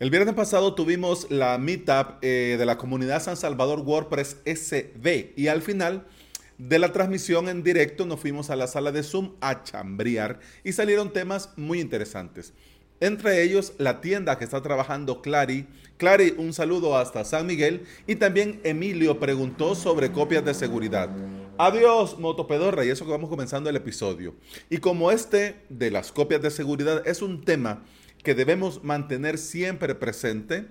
El viernes pasado tuvimos la meetup eh, de la comunidad San Salvador WordPress SB y al final de la transmisión en directo nos fuimos a la sala de Zoom a chambriar y salieron temas muy interesantes. Entre ellos, la tienda que está trabajando Clary. Clary, un saludo hasta San Miguel. Y también Emilio preguntó sobre copias de seguridad. Adiós, Motopedorra, y eso que vamos comenzando el episodio. Y como este de las copias de seguridad es un tema que debemos mantener siempre presente,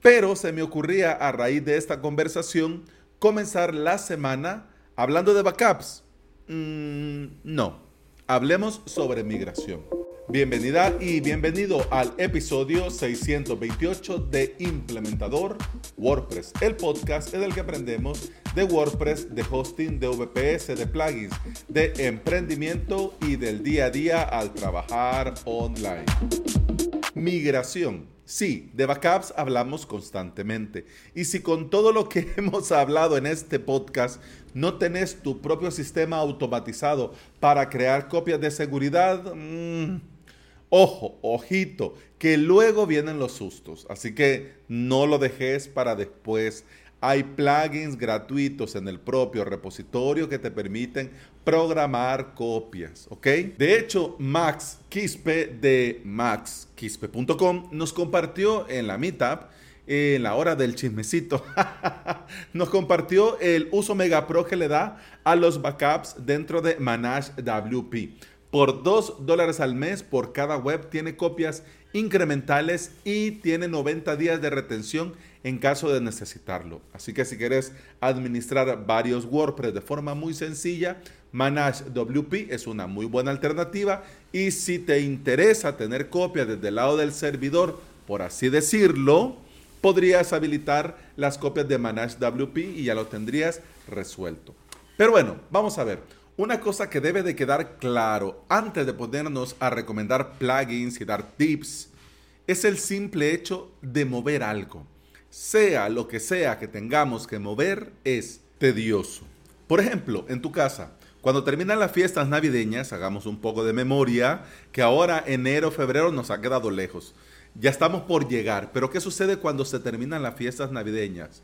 pero se me ocurría a raíz de esta conversación comenzar la semana hablando de backups. Mm, no, hablemos sobre migración. Bienvenida y bienvenido al episodio 628 de Implementador WordPress, el podcast en el que aprendemos de WordPress, de hosting, de VPS, de plugins, de emprendimiento y del día a día al trabajar online. Migración. Sí, de backups hablamos constantemente. Y si con todo lo que hemos hablado en este podcast no tenés tu propio sistema automatizado para crear copias de seguridad, mmm, Ojo, ojito, que luego vienen los sustos. Así que no lo dejes para después. Hay plugins gratuitos en el propio repositorio que te permiten programar copias, ¿ok? De hecho, Max Quispe de maxquispe.com nos compartió en la meetup, en la hora del chismecito, nos compartió el uso Mega Pro que le da a los backups dentro de Manage WP. Por 2 dólares al mes por cada web tiene copias incrementales y tiene 90 días de retención en caso de necesitarlo. Así que si quieres administrar varios WordPress de forma muy sencilla, Manage WP es una muy buena alternativa y si te interesa tener copias desde el lado del servidor, por así decirlo, podrías habilitar las copias de Manage WP y ya lo tendrías resuelto. Pero bueno, vamos a ver. Una cosa que debe de quedar claro antes de ponernos a recomendar plugins y dar tips es el simple hecho de mover algo. Sea lo que sea que tengamos que mover, es tedioso. Por ejemplo, en tu casa, cuando terminan las fiestas navideñas, hagamos un poco de memoria, que ahora enero, febrero nos ha quedado lejos. Ya estamos por llegar, pero ¿qué sucede cuando se terminan las fiestas navideñas?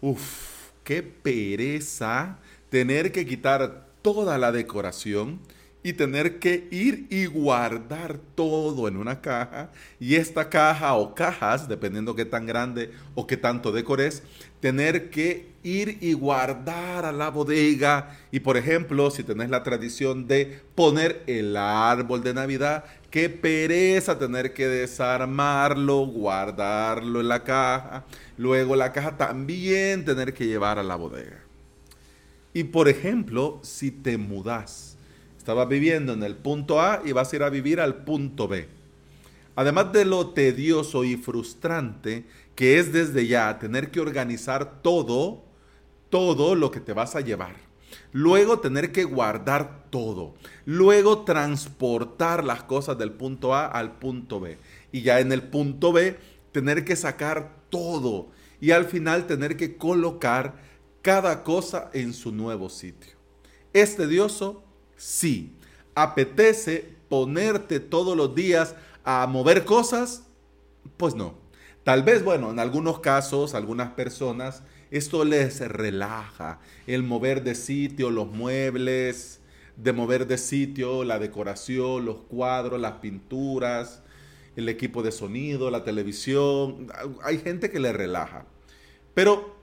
Uf, qué pereza tener que quitar toda la decoración y tener que ir y guardar todo en una caja y esta caja o cajas, dependiendo qué tan grande o qué tanto decores, tener que ir y guardar a la bodega y por ejemplo, si tenés la tradición de poner el árbol de Navidad, qué pereza tener que desarmarlo, guardarlo en la caja, luego la caja también tener que llevar a la bodega. Y por ejemplo, si te mudas, estabas viviendo en el punto A y vas a ir a vivir al punto B. Además de lo tedioso y frustrante que es desde ya tener que organizar todo, todo lo que te vas a llevar. Luego tener que guardar todo. Luego transportar las cosas del punto A al punto B. Y ya en el punto B tener que sacar todo. Y al final tener que colocar cada cosa en su nuevo sitio. ¿Es tedioso? Sí. ¿Apetece ponerte todos los días a mover cosas? Pues no. Tal vez, bueno, en algunos casos, algunas personas, esto les relaja. El mover de sitio, los muebles, de mover de sitio, la decoración, los cuadros, las pinturas, el equipo de sonido, la televisión. Hay gente que le relaja. Pero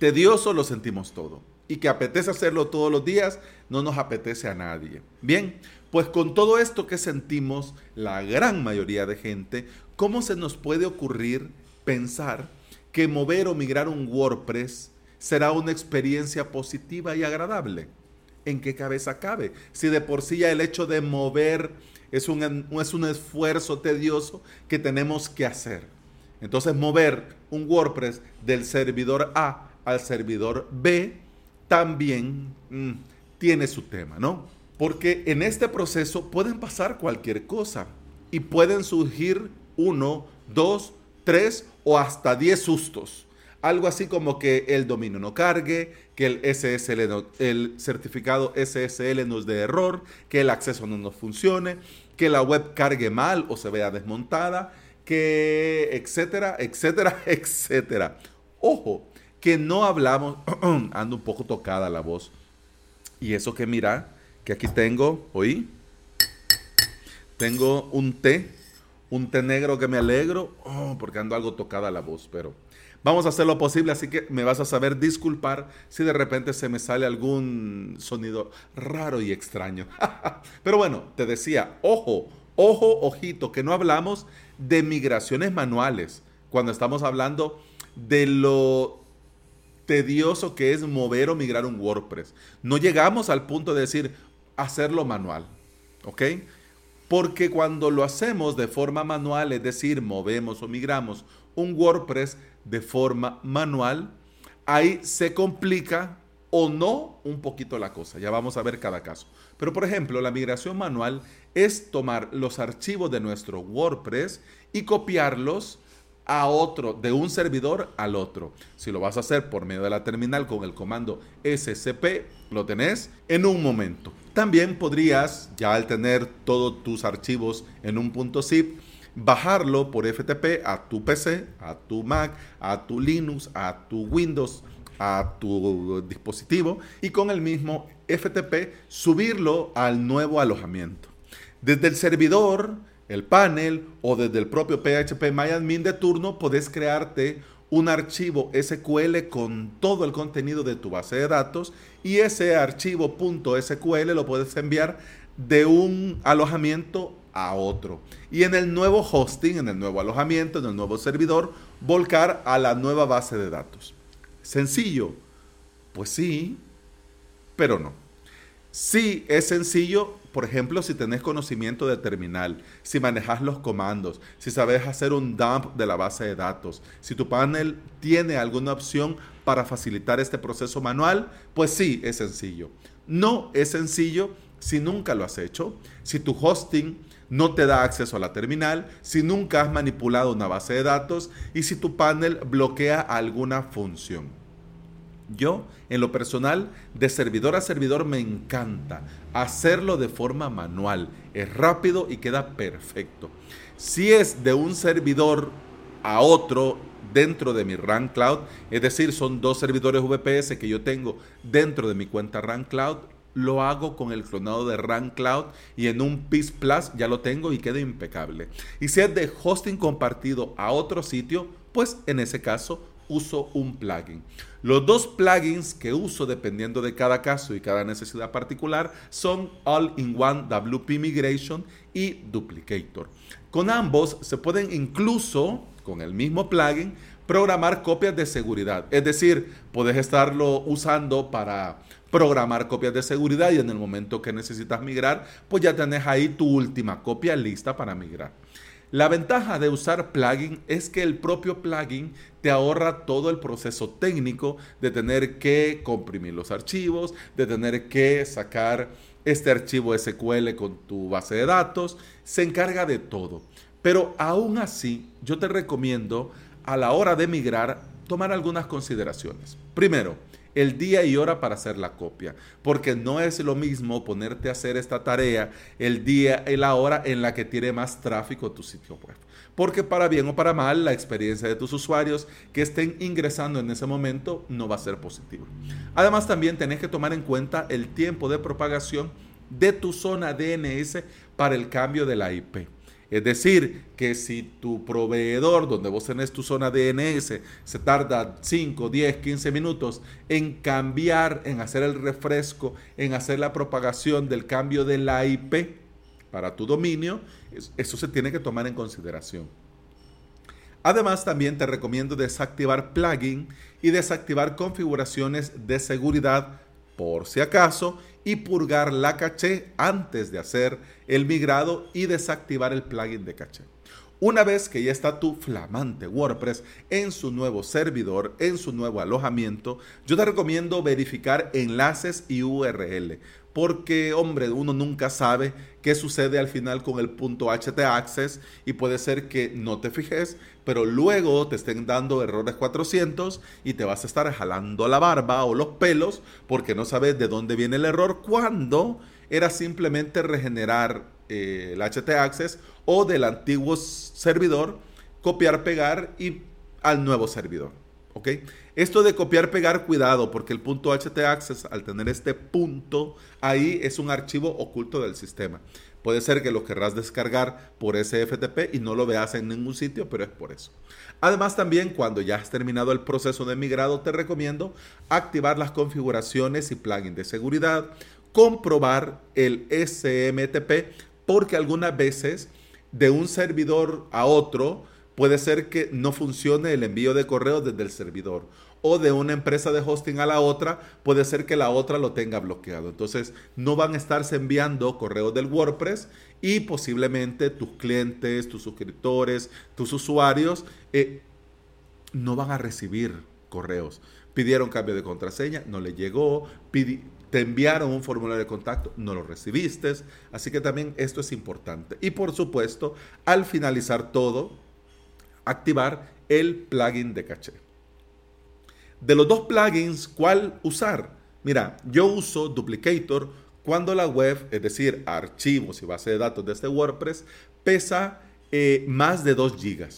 Tedioso lo sentimos todo. Y que apetece hacerlo todos los días, no nos apetece a nadie. Bien, pues con todo esto que sentimos, la gran mayoría de gente, ¿cómo se nos puede ocurrir pensar que mover o migrar un WordPress será una experiencia positiva y agradable? ¿En qué cabeza cabe? Si de por sí ya el hecho de mover es un, es un esfuerzo tedioso que tenemos que hacer. Entonces mover un WordPress del servidor A al servidor B también mm, tiene su tema, ¿no? Porque en este proceso pueden pasar cualquier cosa y pueden surgir uno, dos, tres o hasta diez sustos. Algo así como que el dominio no cargue, que el SSL el certificado SSL nos dé error, que el acceso no nos funcione, que la web cargue mal o se vea desmontada, que etcétera, etcétera, etcétera. Ojo, que no hablamos, ando un poco tocada la voz. Y eso que mira, que aquí tengo, oí, tengo un té, un té negro que me alegro, oh, porque ando algo tocada la voz, pero vamos a hacer lo posible, así que me vas a saber disculpar si de repente se me sale algún sonido raro y extraño. pero bueno, te decía, ojo, ojo, ojito, que no hablamos de migraciones manuales cuando estamos hablando de lo tedioso que es mover o migrar un WordPress. No llegamos al punto de decir hacerlo manual, ¿ok? Porque cuando lo hacemos de forma manual, es decir, movemos o migramos un WordPress de forma manual, ahí se complica o no un poquito la cosa. Ya vamos a ver cada caso. Pero por ejemplo, la migración manual es tomar los archivos de nuestro WordPress y copiarlos a otro, de un servidor al otro. Si lo vas a hacer por medio de la terminal con el comando scp, lo tenés en un momento. También podrías, ya al tener todos tus archivos en un punto zip, bajarlo por FTP a tu PC, a tu Mac, a tu Linux, a tu Windows, a tu dispositivo y con el mismo FTP subirlo al nuevo alojamiento. Desde el servidor el panel o desde el propio PHP MyAdmin de turno, podés crearte un archivo SQL con todo el contenido de tu base de datos y ese archivo .sql lo puedes enviar de un alojamiento a otro. Y en el nuevo hosting, en el nuevo alojamiento, en el nuevo servidor, volcar a la nueva base de datos. ¿Sencillo? Pues sí, pero no. Sí, es sencillo, por ejemplo, si tenés conocimiento de terminal, si manejas los comandos, si sabes hacer un dump de la base de datos, si tu panel tiene alguna opción para facilitar este proceso manual, pues sí, es sencillo. No es sencillo si nunca lo has hecho, si tu hosting no te da acceso a la terminal, si nunca has manipulado una base de datos y si tu panel bloquea alguna función. Yo, en lo personal, de servidor a servidor me encanta hacerlo de forma manual. Es rápido y queda perfecto. Si es de un servidor a otro dentro de mi RAN Cloud, es decir, son dos servidores VPS que yo tengo dentro de mi cuenta RAN Cloud, lo hago con el clonado de RAN Cloud y en un PIS Plus ya lo tengo y queda impecable. Y si es de hosting compartido a otro sitio, pues en ese caso uso un plugin. Los dos plugins que uso dependiendo de cada caso y cada necesidad particular son All-in-One WP Migration y Duplicator. Con ambos se pueden incluso, con el mismo plugin, programar copias de seguridad. Es decir, puedes estarlo usando para programar copias de seguridad y en el momento que necesitas migrar, pues ya tenés ahí tu última copia lista para migrar. La ventaja de usar plugin es que el propio plugin te ahorra todo el proceso técnico de tener que comprimir los archivos, de tener que sacar este archivo SQL con tu base de datos, se encarga de todo. Pero aún así, yo te recomiendo a la hora de migrar tomar algunas consideraciones. Primero, el día y hora para hacer la copia, porque no es lo mismo ponerte a hacer esta tarea el día y la hora en la que tiene más tráfico tu sitio web. Porque para bien o para mal, la experiencia de tus usuarios que estén ingresando en ese momento no va a ser positiva. Además, también tenés que tomar en cuenta el tiempo de propagación de tu zona DNS para el cambio de la IP. Es decir, que si tu proveedor donde vos tenés tu zona DNS se tarda 5, 10, 15 minutos en cambiar, en hacer el refresco, en hacer la propagación del cambio de la IP para tu dominio, eso se tiene que tomar en consideración. Además, también te recomiendo desactivar plugin y desactivar configuraciones de seguridad por si acaso y purgar la caché antes de hacer el migrado y desactivar el plugin de caché. Una vez que ya está tu flamante WordPress en su nuevo servidor, en su nuevo alojamiento, yo te recomiendo verificar enlaces y URL porque, hombre, uno nunca sabe qué sucede al final con el punto htaccess y puede ser que no te fijes, pero luego te estén dando errores 400 y te vas a estar jalando la barba o los pelos porque no sabes de dónde viene el error cuando era simplemente regenerar eh, el htaccess o del antiguo servidor copiar, pegar y al nuevo servidor. ¿Ok? Esto de copiar, pegar, cuidado, porque el punto htaccess, al tener este punto ahí, es un archivo oculto del sistema. Puede ser que lo querrás descargar por ese FTP y no lo veas en ningún sitio, pero es por eso. Además, también cuando ya has terminado el proceso de migrado, te recomiendo activar las configuraciones y plugins de seguridad, comprobar el SMTP, porque algunas veces de un servidor a otro puede ser que no funcione el envío de correo desde el servidor o de una empresa de hosting a la otra, puede ser que la otra lo tenga bloqueado. Entonces, no van a estarse enviando correos del WordPress y posiblemente tus clientes, tus suscriptores, tus usuarios eh, no van a recibir correos. Pidieron cambio de contraseña, no le llegó, te enviaron un formulario de contacto, no lo recibiste. Así que también esto es importante. Y por supuesto, al finalizar todo, activar el plugin de caché. De los dos plugins, ¿cuál usar? Mira, yo uso Duplicator cuando la web, es decir, archivos y base de datos de este WordPress, pesa eh, más de 2 GB.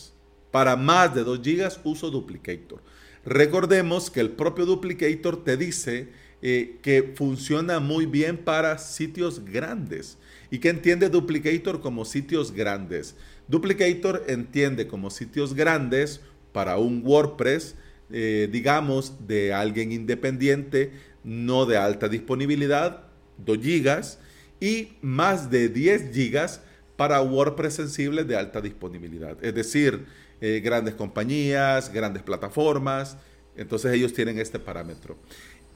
Para más de 2 GB uso Duplicator. Recordemos que el propio Duplicator te dice eh, que funciona muy bien para sitios grandes. ¿Y qué entiende Duplicator como sitios grandes? Duplicator entiende como sitios grandes para un WordPress eh, digamos, de alguien independiente, no de alta disponibilidad, 2 gigas, y más de 10 gigas para WordPress sensibles de alta disponibilidad. Es decir, eh, grandes compañías, grandes plataformas, entonces ellos tienen este parámetro.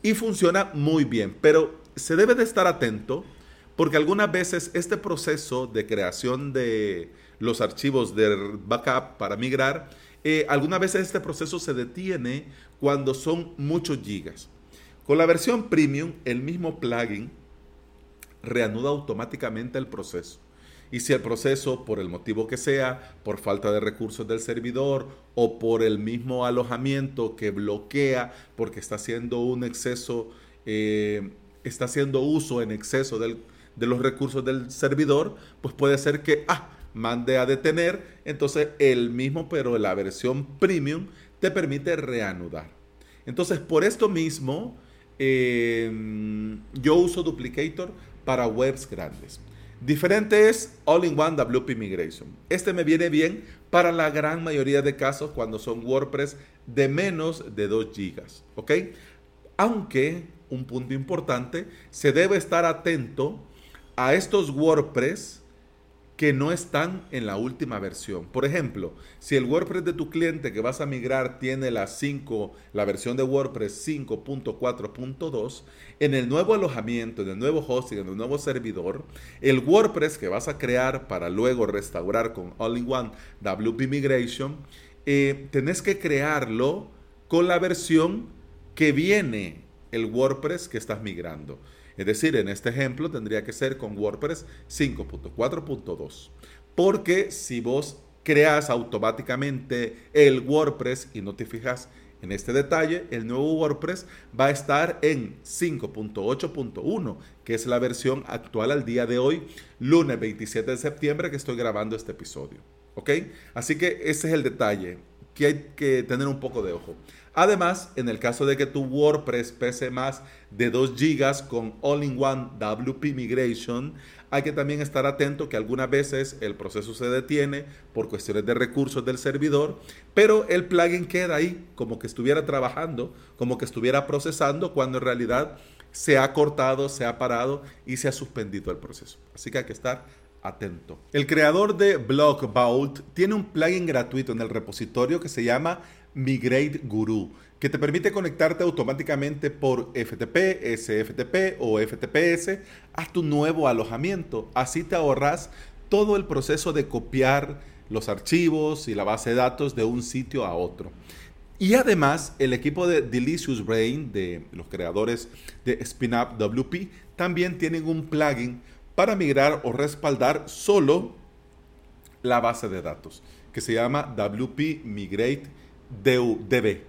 Y funciona muy bien, pero se debe de estar atento porque algunas veces este proceso de creación de los archivos de backup para migrar eh, algunas veces este proceso se detiene cuando son muchos gigas. Con la versión premium, el mismo plugin reanuda automáticamente el proceso. Y si el proceso, por el motivo que sea, por falta de recursos del servidor o por el mismo alojamiento que bloquea porque está haciendo un exceso, eh, está haciendo uso en exceso de los recursos del servidor, pues puede ser que, ah, mande a detener, entonces el mismo, pero la versión premium te permite reanudar. Entonces, por esto mismo, em, yo uso Duplicator para webs grandes. Diferente es All-in-One WP Migration. Este me viene bien para la gran mayoría de casos cuando son WordPress de menos de 2 GB. ¿Ok? Aunque, un punto importante, se debe estar atento a estos WordPress que no están en la última versión. Por ejemplo, si el WordPress de tu cliente que vas a migrar tiene la 5, la versión de WordPress 5.4.2, en el nuevo alojamiento, en el nuevo hosting, en el nuevo servidor, el WordPress que vas a crear para luego restaurar con All-in-One WP Migration, eh, tenés que crearlo con la versión que viene el WordPress que estás migrando. Es decir, en este ejemplo tendría que ser con WordPress 5.4.2. Porque si vos creas automáticamente el WordPress y no te fijas en este detalle, el nuevo WordPress va a estar en 5.8.1, que es la versión actual al día de hoy, lunes 27 de septiembre que estoy grabando este episodio. ¿Ok? Así que ese es el detalle que hay que tener un poco de ojo. Además, en el caso de que tu WordPress pese más de 2 GB con All-in-One WP Migration, hay que también estar atento que algunas veces el proceso se detiene por cuestiones de recursos del servidor, pero el plugin queda ahí como que estuviera trabajando, como que estuviera procesando, cuando en realidad se ha cortado, se ha parado y se ha suspendido el proceso. Así que hay que estar atento. El creador de Block Vault tiene un plugin gratuito en el repositorio que se llama Migrate Guru, que te permite conectarte automáticamente por FTP, SFTP o FTPS a tu nuevo alojamiento. Así te ahorras todo el proceso de copiar los archivos y la base de datos de un sitio a otro. Y además, el equipo de Delicious Brain, de los creadores de SpinUp WP, también tienen un plugin para migrar o respaldar solo la base de datos, que se llama WP Migrate DB,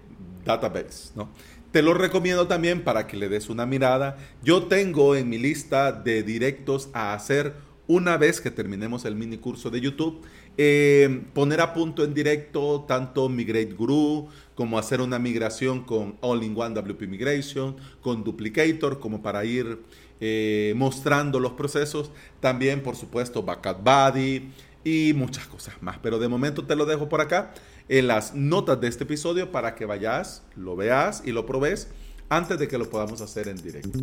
Database, ¿no? Te lo recomiendo también para que le des una mirada. Yo tengo en mi lista de directos a hacer una vez que terminemos el mini curso de YouTube, eh, poner a punto en directo tanto Migrate Guru como hacer una migración con All-in-One WP Migration, con Duplicator, como para ir eh, mostrando los procesos. También, por supuesto, Backup Buddy y muchas cosas más. Pero de momento te lo dejo por acá en las notas de este episodio para que vayas, lo veas y lo probes antes de que lo podamos hacer en directo.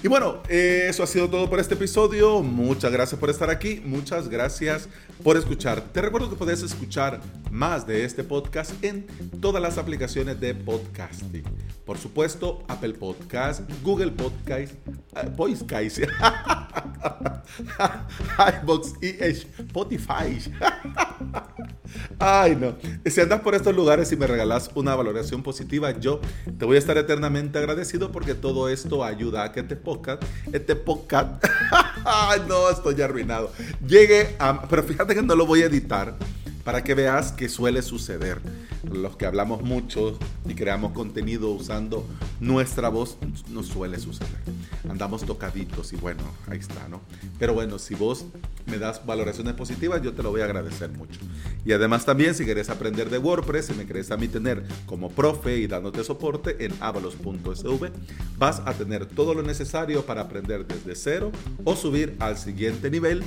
Y bueno, eh, eso ha sido todo por este episodio. Muchas gracias por estar aquí. Muchas gracias por escuchar. Te recuerdo que puedes escuchar más de este podcast en todas las aplicaciones de podcasting. Por supuesto, Apple Podcast, Google Podcast, uh, Podcast, iBox y Spotify. Ay, no. Si andas por estos lugares y me regalas una valoración positiva, yo te voy a estar eternamente agradecido porque todo esto ayuda a que este podcast, este podcast, ay, no, estoy arruinado. Llegue a, pero fíjate que no lo voy a editar para que veas que suele suceder. Los que hablamos mucho y creamos contenido usando nuestra voz, nos suele suceder. Andamos tocaditos y bueno, ahí está, ¿no? Pero bueno, si vos me das valoraciones positivas, yo te lo voy a agradecer mucho. Y además también, si querés aprender de WordPress, y me querés a mí tener como profe y dándote soporte en avalos.sv, vas a tener todo lo necesario para aprender desde cero o subir al siguiente nivel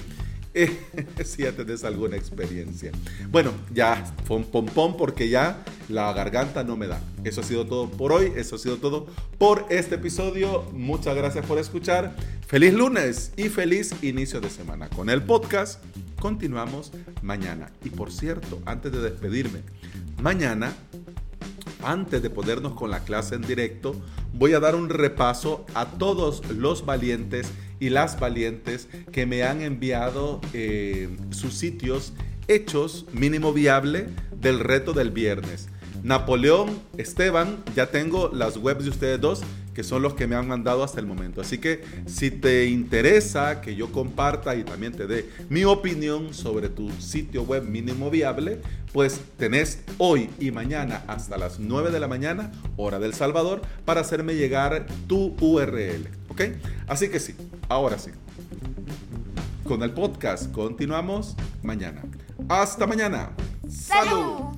si ya tenés alguna experiencia. Bueno, ya, pom pom pom, porque ya la garganta no me da. Eso ha sido todo por hoy, eso ha sido todo por este episodio. Muchas gracias por escuchar. Feliz lunes y feliz inicio de semana. Con el podcast continuamos mañana. Y por cierto, antes de despedirme, mañana antes de ponernos con la clase en directo, voy a dar un repaso a todos los valientes y las valientes que me han enviado eh, sus sitios hechos mínimo viable del reto del viernes. Napoleón, Esteban, ya tengo las webs de ustedes dos que son los que me han mandado hasta el momento. Así que si te interesa que yo comparta y también te dé mi opinión sobre tu sitio web mínimo viable, pues tenés hoy y mañana hasta las 9 de la mañana, hora del Salvador, para hacerme llegar tu URL. ¿Ok? Así que sí, ahora sí. Con el podcast continuamos mañana. Hasta mañana. Salud.